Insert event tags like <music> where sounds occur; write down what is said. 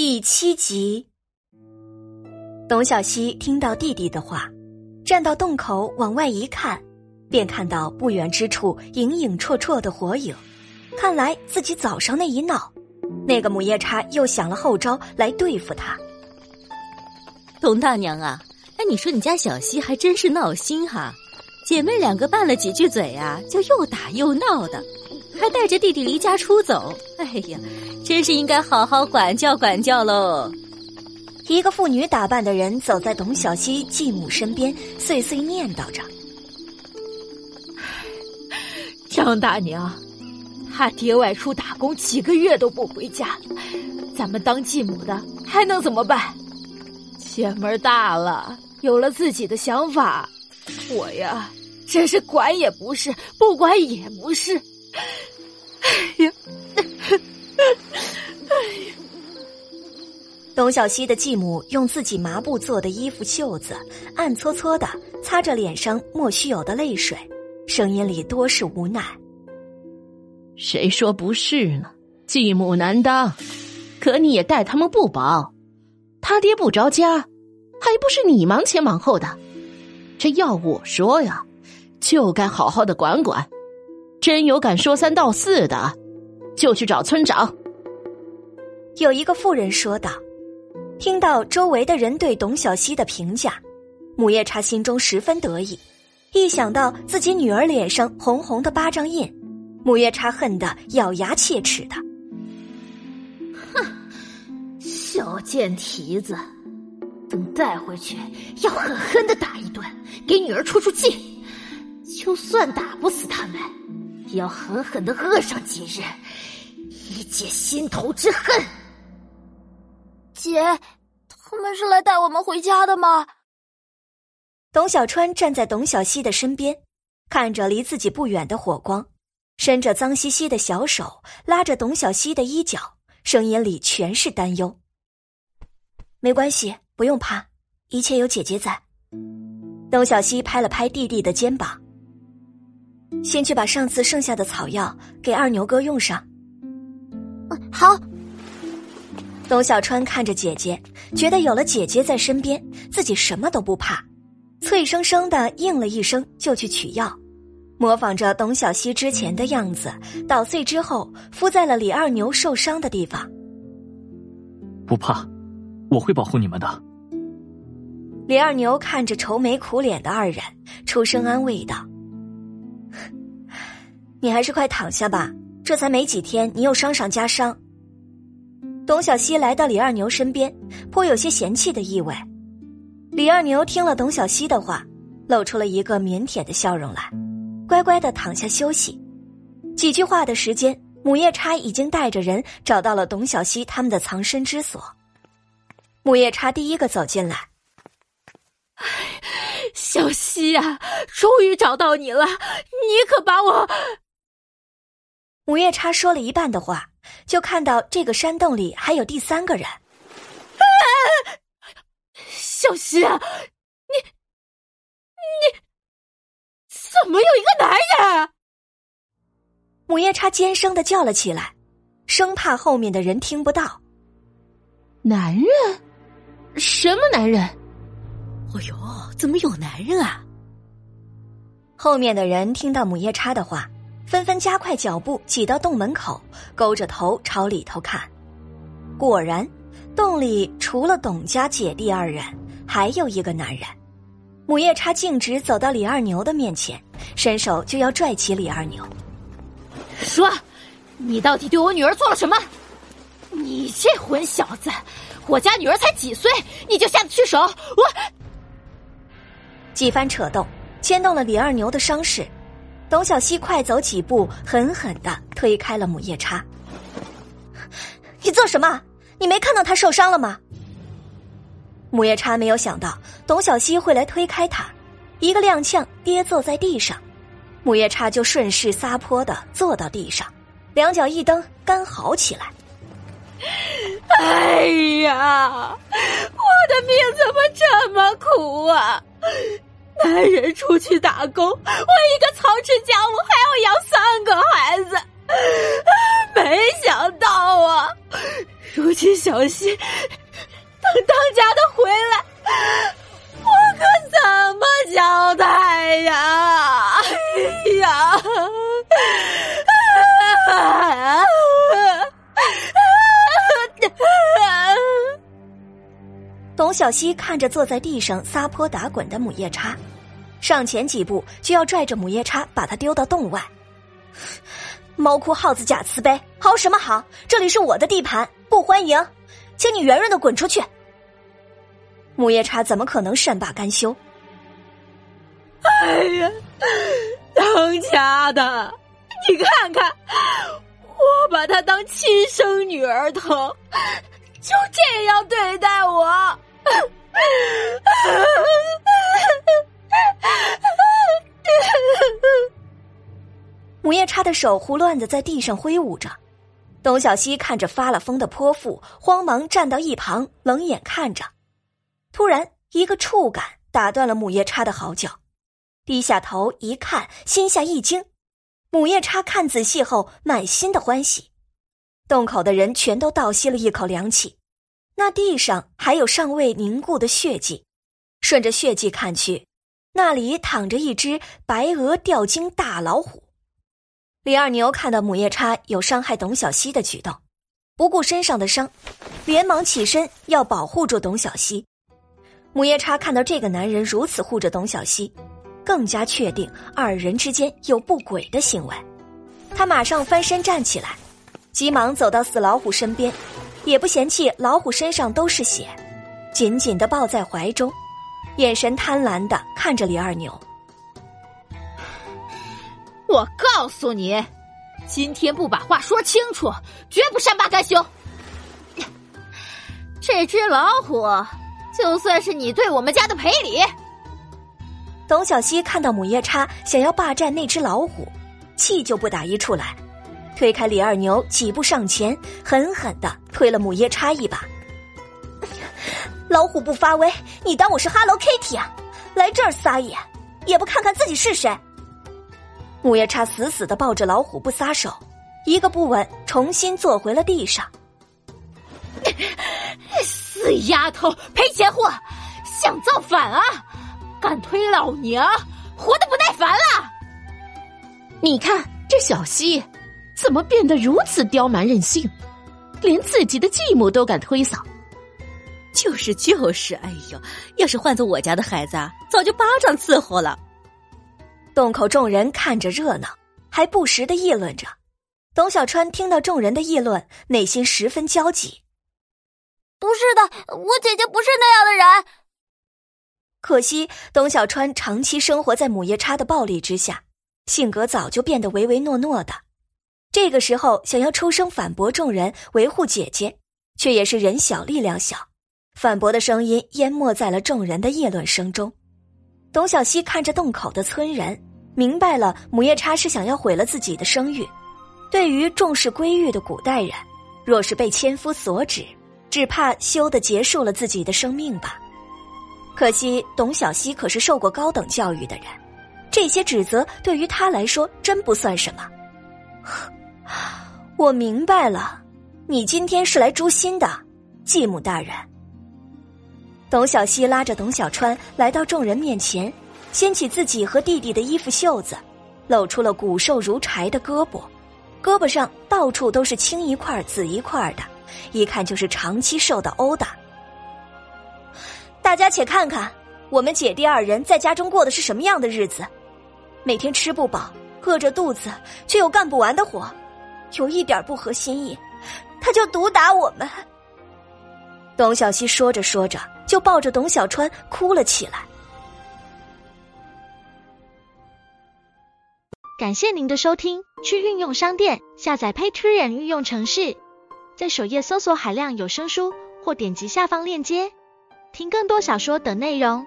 第七集，董小希听到弟弟的话，站到洞口往外一看，便看到不远之处影影绰绰的火影。看来自己早上那一闹，那个母夜叉又想了后招来对付他。董大娘啊，哎，你说你家小希还真是闹心哈，姐妹两个拌了几句嘴啊，就又打又闹的。还带着弟弟离家出走，哎呀，真是应该好好管教管教喽！一个妇女打扮的人走在董小希继母身边，碎碎念叨着：“张大娘，他爹外出打工几个月都不回家，咱们当继母的还能怎么办？姐们大了，有了自己的想法，我呀，真是管也不是，不管也不是。” <laughs> 哎呀，哎呀！董小希的继母用自己麻布做的衣服袖子，暗搓搓的擦着脸上莫须有的泪水，声音里多是无奈。谁说不是呢？继母难当，可你也待他们不薄。他爹不着家，还不是你忙前忙后的？这要我说呀，就该好好的管管。真有敢说三道四的，就去找村长。有一个妇人说道。听到周围的人对董小希的评价，母夜叉心中十分得意。一想到自己女儿脸上红红的巴掌印，母夜叉恨得咬牙切齿的。哼，小贱蹄子，等带回去要狠狠的打一顿，给女儿出出气。就算打不死他们。要狠狠的饿上几日，以解心头之恨。姐，他们是来带我们回家的吗？董小川站在董小希的身边，看着离自己不远的火光，伸着脏兮兮的小手拉着董小希的衣角，声音里全是担忧。没关系，不用怕，一切有姐姐在。董小希拍了拍弟弟的肩膀。先去把上次剩下的草药给二牛哥用上。嗯，好。董小川看着姐姐，觉得有了姐姐在身边，自己什么都不怕，脆生生的应了一声，就去取药，模仿着董小希之前的样子，捣碎之后敷在了李二牛受伤的地方。不怕，我会保护你们的。李二牛看着愁眉苦脸的二人，出声安慰道。你还是快躺下吧，这才没几天，你又伤上加伤。董小希来到李二牛身边，颇有些嫌弃的意味。李二牛听了董小希的话，露出了一个腼腆的笑容来，乖乖的躺下休息。几句话的时间，母夜叉已经带着人找到了董小希他们的藏身之所。母夜叉第一个走进来，小希呀，终于找到你了，你可把我。母夜叉说了一半的话，就看到这个山洞里还有第三个人。<laughs> 小希，你你怎么有一个男人？母夜叉尖声的叫了起来，生怕后面的人听不到。男人？什么男人？哦呦，怎么有男人啊？后面的人听到母夜叉的话。纷纷加快脚步，挤到洞门口，勾着头朝里头看。果然，洞里除了董家姐弟二人，还有一个男人。母夜叉径直走到李二牛的面前，伸手就要拽起李二牛。说，你到底对我女儿做了什么？你这混小子，我家女儿才几岁，你就下得去手？我几番扯动，牵动了李二牛的伤势。董小希快走几步，狠狠的推开了母夜叉。你做什么？你没看到他受伤了吗？母夜叉没有想到董小希会来推开他，一个踉跄跌坐在地上，母夜叉就顺势撒泼的坐到地上，两脚一蹬，干嚎起来。<laughs> 哎呀，我的命怎么这么苦啊！男人出去打工，<laughs> 我一个操持家务还要养三个孩子，<sighs> 没想到啊，如今小溪，<laughs> 等当家的回来，我可怎么交代呀？哎呀！董小希看着坐在地上撒泼打滚的母夜叉，上前几步就要拽着母夜叉把他丢到洞外。猫哭耗子假慈悲，嚎什么嚎？这里是我的地盘，不欢迎，请你圆润的滚出去。母夜叉怎么可能善罢甘休？哎呀，当家的，你看看，我把她当亲生女儿疼，就这样对待我。<laughs> 母夜叉的手胡乱的在地上挥舞着，董小希看着发了疯的泼妇，慌忙站到一旁，冷眼看着。突然，一个触感打断了母夜叉的嚎叫，低下头一看，心下一惊。母夜叉看仔细后，满心的欢喜。洞口的人全都倒吸了一口凉气。那地上还有尚未凝固的血迹，顺着血迹看去，那里躺着一只白额吊睛大老虎。李二牛看到母夜叉有伤害董小希的举动，不顾身上的伤，连忙起身要保护住董小希。母夜叉看到这个男人如此护着董小希，更加确定二人之间有不轨的行为。他马上翻身站起来，急忙走到死老虎身边。也不嫌弃老虎身上都是血，紧紧的抱在怀中，眼神贪婪的看着李二牛。我告诉你，今天不把话说清楚，绝不善罢甘休。这只老虎，就算是你对我们家的赔礼。董小希看到母夜叉想要霸占那只老虎，气就不打一处来。推开李二牛，几步上前，狠狠的推了母夜叉一把。老虎不发威，你当我是 Hello Kitty 啊？来这儿撒野，也不看看自己是谁？母夜叉死死的抱着老虎不撒手，一个不稳，重新坐回了地上。<laughs> 死丫头，赔钱货，想造反啊？敢推老娘，活得不耐烦了？你看这小溪。怎么变得如此刁蛮任性，连自己的继母都敢推搡？就是就是，哎呦，要是换做我家的孩子啊，早就巴掌伺候了。洞口众人看着热闹，还不时的议论着。董小川听到众人的议论，内心十分焦急。不是的，我姐姐不是那样的人。可惜董小川长期生活在母夜叉的暴力之下，性格早就变得唯唯诺诺的。这个时候，想要出声反驳众人维护姐姐，却也是人小力量小，反驳的声音淹没在了众人的议论声中。董小希看着洞口的村人，明白了母夜叉是想要毁了自己的声誉。对于重视闺玉的古代人，若是被千夫所指，只怕羞的结束了自己的生命吧。可惜董小希可是受过高等教育的人，这些指责对于他来说真不算什么。<laughs> 我明白了，你今天是来诛心的，继母大人。董小希拉着董小川来到众人面前，掀起自己和弟弟的衣服袖子，露出了骨瘦如柴的胳膊，胳膊上到处都是青一块紫一块的，一看就是长期受到殴打。大家且看看，我们姐弟二人在家中过的是什么样的日子，每天吃不饱。饿着肚子，却有干不完的活，有一点不合心意，他就毒打我们。董小希说着说着，就抱着董小川哭了起来。感谢您的收听，去运用商店下载 Patreon 运用城市，在首页搜索海量有声书，或点击下方链接听更多小说等内容。